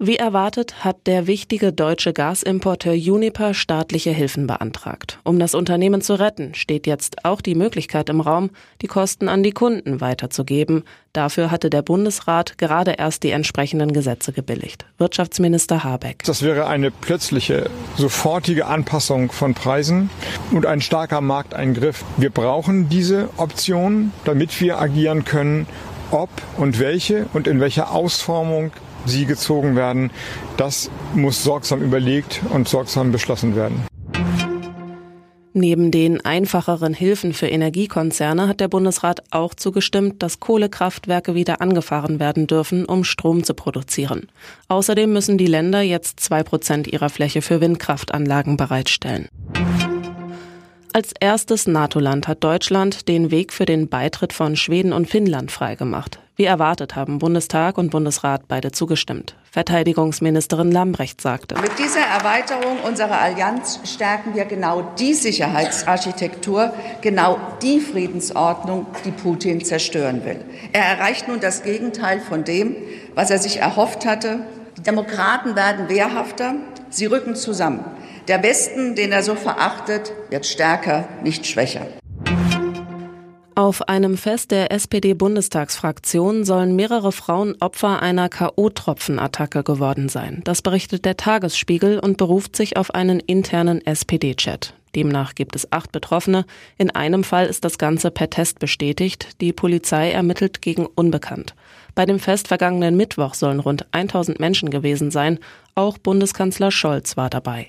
Wie erwartet hat der wichtige deutsche Gasimporteur Uniper staatliche Hilfen beantragt. Um das Unternehmen zu retten, steht jetzt auch die Möglichkeit im Raum, die Kosten an die Kunden weiterzugeben. Dafür hatte der Bundesrat gerade erst die entsprechenden Gesetze gebilligt. Wirtschaftsminister Habeck. Das wäre eine plötzliche, sofortige Anpassung von Preisen und ein starker Markteingriff. Wir brauchen diese Option, damit wir agieren können, ob und welche und in welcher Ausformung sie gezogen werden, das muss sorgsam überlegt und sorgsam beschlossen werden. Neben den einfacheren Hilfen für Energiekonzerne hat der Bundesrat auch zugestimmt, dass Kohlekraftwerke wieder angefahren werden dürfen, um Strom zu produzieren. Außerdem müssen die Länder jetzt zwei Prozent ihrer Fläche für Windkraftanlagen bereitstellen. Als erstes NATO-Land hat Deutschland den Weg für den Beitritt von Schweden und Finnland freigemacht. Wie erwartet haben Bundestag und Bundesrat beide zugestimmt. Verteidigungsministerin Lambrecht sagte. Mit dieser Erweiterung unserer Allianz stärken wir genau die Sicherheitsarchitektur, genau die Friedensordnung, die Putin zerstören will. Er erreicht nun das Gegenteil von dem, was er sich erhofft hatte. Die Demokraten werden wehrhafter, sie rücken zusammen. Der Westen, den er so verachtet, wird stärker, nicht schwächer. Auf einem Fest der SPD-Bundestagsfraktion sollen mehrere Frauen Opfer einer K.O.-Tropfenattacke geworden sein. Das berichtet der Tagesspiegel und beruft sich auf einen internen SPD-Chat. Demnach gibt es acht Betroffene. In einem Fall ist das Ganze per Test bestätigt. Die Polizei ermittelt gegen Unbekannt. Bei dem Fest vergangenen Mittwoch sollen rund 1000 Menschen gewesen sein. Auch Bundeskanzler Scholz war dabei.